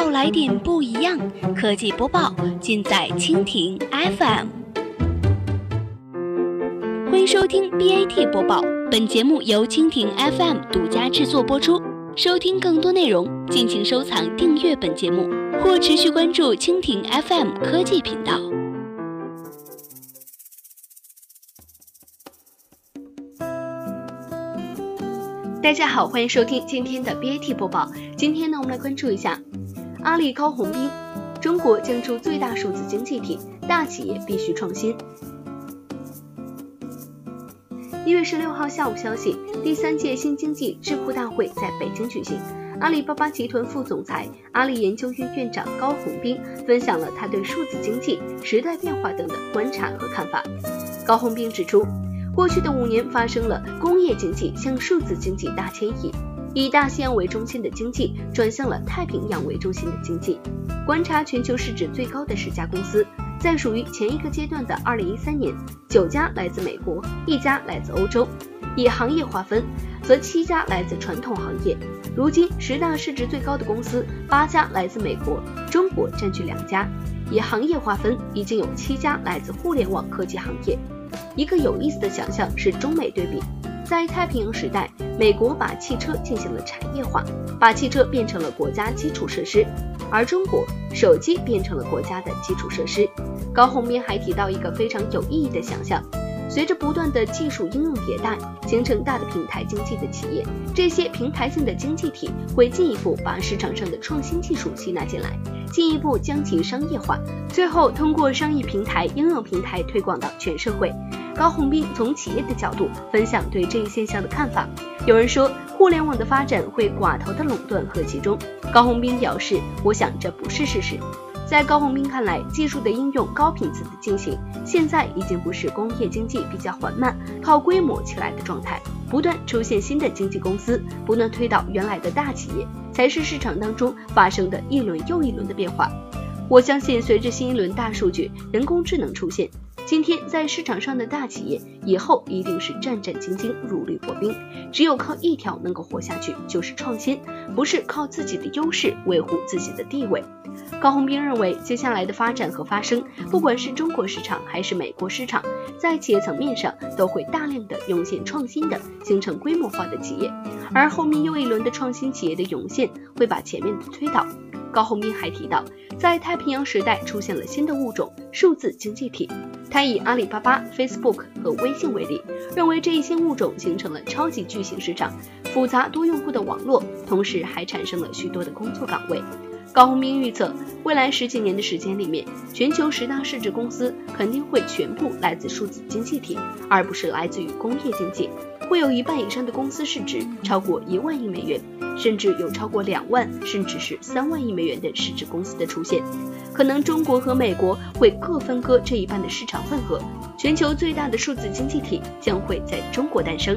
要来点不一样，科技播报尽在蜻蜓 FM。欢迎收听 BAT 播报，本节目由蜻蜓 FM 独家制作播出。收听更多内容，敬请收藏订阅本节目，或持续关注蜻蜓 FM 科技频道。大家好，欢迎收听今天的 BAT 播报。今天呢，我们来关注一下阿里高洪斌，中国将出最大数字经济体，大企业必须创新。一月十六号下午消息，第三届新经济智库大会在北京举行。阿里巴巴集团副总裁、阿里研究院院长高洪斌分享了他对数字经济、时代变化等的观察和看法。高洪斌指出。过去的五年发生了工业经济向数字经济大迁移，以大西洋为中心的经济转向了太平洋为中心的经济。观察全球市值最高的十家公司，在属于前一个阶段的2013年，九家来自美国，一家来自欧洲。以行业划分，则七家来自传统行业。如今十大市值最高的公司，八家来自美国，中国占据两家。以行业划分，已经有七家来自互联网科技行业。一个有意思的想象是中美对比，在太平洋时代，美国把汽车进行了产业化，把汽车变成了国家基础设施，而中国手机变成了国家的基础设施。高洪斌还提到一个非常有意义的想象。随着不断的技术应用迭代，形成大的平台经济的企业，这些平台性的经济体会进一步把市场上的创新技术吸纳进来，进一步将其商业化，最后通过商业平台、应用平台推广到全社会。高红斌从企业的角度分享对这一现象的看法。有人说，互联网的发展会寡头的垄断和集中。高红斌表示，我想这不是事实。在高红斌看来，技术的应用高频次的进行，现在已经不是工业经济比较缓慢、靠规模起来的状态，不断出现新的经纪公司，不断推倒原来的大企业，才是市场当中发生的一轮又一轮的变化。我相信，随着新一轮大数据、人工智能出现。今天在市场上的大企业，以后一定是战战兢兢、如履薄冰。只有靠一条能够活下去，就是创新，不是靠自己的优势维护自己的地位。高洪斌认为，接下来的发展和发生，不管是中国市场还是美国市场，在企业层面上都会大量的涌现创新的，形成规模化的企业，而后面又一轮的创新企业的涌现，会把前面的推倒。高鸿斌还提到，在太平洋时代出现了新的物种——数字经济体。他以阿里巴巴、Facebook 和微信为例，认为这一新物种形成了超级巨型市场、复杂多用户的网络，同时还产生了许多的工作岗位。高洪斌预测，未来十几年的时间里面，全球十大市值公司肯定会全部来自数字经济体，而不是来自于工业经济。会有一半以上的公司市值超过一万亿美元，甚至有超过两万甚至是三万亿美元的市值公司的出现。可能中国和美国会各分割这一半的市场份额，全球最大的数字经济体将会在中国诞生。